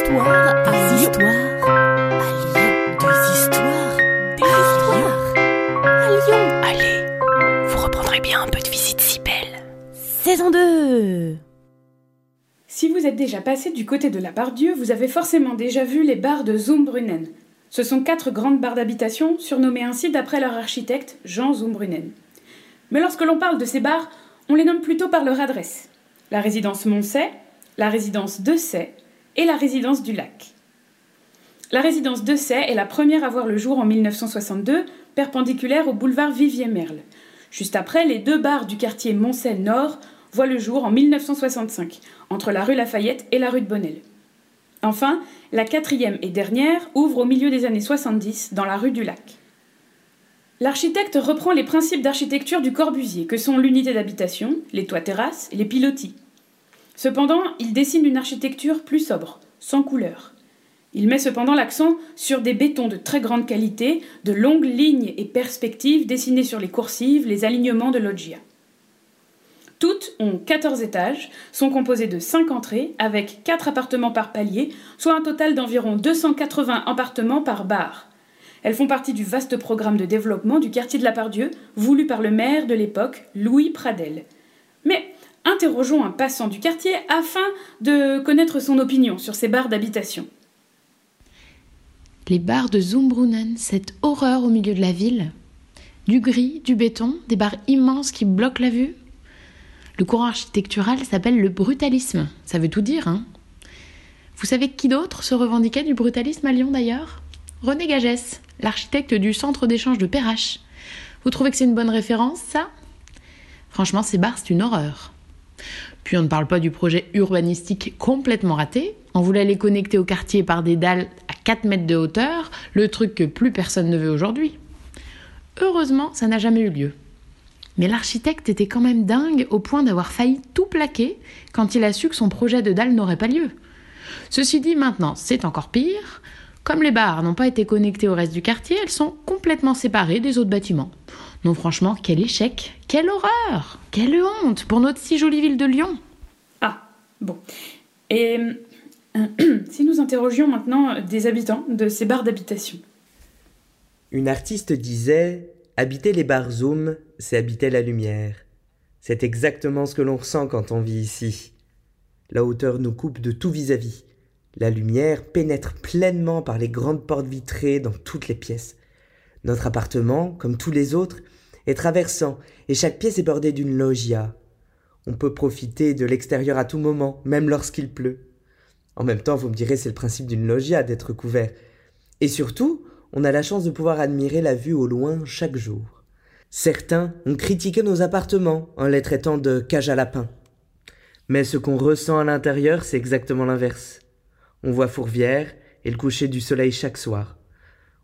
histoires à histoires à Lyon. Des histoires, des histoires à Lyon. Allez, vous reprendrez bien un peu de visite si belle. Saison 2 Si vous êtes déjà passé du côté de la Barre-Dieu, vous avez forcément déjà vu les bars de Zumbrunnen. Ce sont quatre grandes barres d'habitation, surnommées ainsi d'après leur architecte, Jean Zumbrunnen. Mais lorsque l'on parle de ces bars, on les nomme plutôt par leur adresse. La résidence Moncey, la résidence de Say et la résidence du Lac. La résidence de Say est la première à voir le jour en 1962, perpendiculaire au boulevard Vivier-Merle. Juste après, les deux bars du quartier Moncey Nord voient le jour en 1965, entre la rue Lafayette et la rue de Bonnel. Enfin, la quatrième et dernière ouvre au milieu des années 70 dans la rue du Lac. L'architecte reprend les principes d'architecture du Corbusier, que sont l'unité d'habitation, les toits terrasses et les pilotis. Cependant, il dessine une architecture plus sobre, sans couleur. Il met cependant l'accent sur des bétons de très grande qualité, de longues lignes et perspectives dessinées sur les coursives, les alignements de loggia. Toutes ont 14 étages, sont composées de 5 entrées, avec 4 appartements par palier, soit un total d'environ 280 appartements par bar. Elles font partie du vaste programme de développement du quartier de la Pardieu, voulu par le maire de l'époque, Louis Pradel. Mais interrogeons un passant du quartier afin de connaître son opinion sur ces bars d'habitation. Les bars de Zumbrunnen, cette horreur au milieu de la ville. Du gris, du béton, des bars immenses qui bloquent la vue. Le courant architectural s'appelle le brutalisme. Ça veut tout dire, hein Vous savez qui d'autre se revendiquait du brutalisme à Lyon d'ailleurs? René Gagès, l'architecte du centre d'échange de Perrache. Vous trouvez que c'est une bonne référence, ça? Franchement, ces bars, c'est une horreur. Puis on ne parle pas du projet urbanistique complètement raté. On voulait les connecter au quartier par des dalles à 4 mètres de hauteur, le truc que plus personne ne veut aujourd'hui. Heureusement, ça n'a jamais eu lieu. Mais l'architecte était quand même dingue au point d'avoir failli tout plaquer quand il a su que son projet de dalle n'aurait pas lieu. Ceci dit, maintenant, c'est encore pire. Comme les bars n'ont pas été connectés au reste du quartier, elles sont complètement séparées des autres bâtiments. Non, franchement, quel échec Quelle horreur Quelle honte pour notre si jolie ville de Lyon Ah, bon. Et euh, si nous interrogions maintenant des habitants de ces bars d'habitation Une artiste disait Habiter les bars Zoom, c'est habiter la lumière. C'est exactement ce que l'on ressent quand on vit ici. La hauteur nous coupe de tout vis-à-vis. La lumière pénètre pleinement par les grandes portes vitrées dans toutes les pièces. Notre appartement, comme tous les autres, est traversant et chaque pièce est bordée d'une loggia. On peut profiter de l'extérieur à tout moment, même lorsqu'il pleut. En même temps, vous me direz, c'est le principe d'une loggia d'être couvert. Et surtout, on a la chance de pouvoir admirer la vue au loin chaque jour. Certains ont critiqué nos appartements en les traitant de cage à lapins. Mais ce qu'on ressent à l'intérieur, c'est exactement l'inverse. On voit Fourvière et le coucher du soleil chaque soir.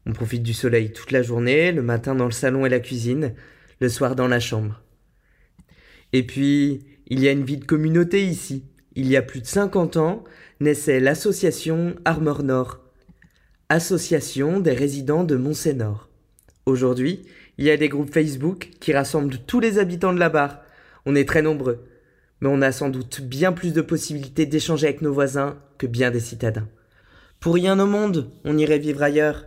On profite du soleil toute la journée, le matin dans le salon et la cuisine, le soir dans la chambre. Et puis, il y a une vie de communauté ici. Il y a plus de 50 ans, naissait l'association Armor Nord, association des résidents de Montsénor. Aujourd'hui, il y a des groupes Facebook qui rassemblent tous les habitants de la barre. On est très nombreux, mais on a sans doute bien plus de possibilités d'échanger avec nos voisins que bien des citadins. Pour rien au monde, on irait vivre ailleurs.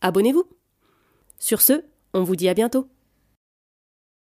abonnez-vous. Sur ce, on vous dit à bientôt.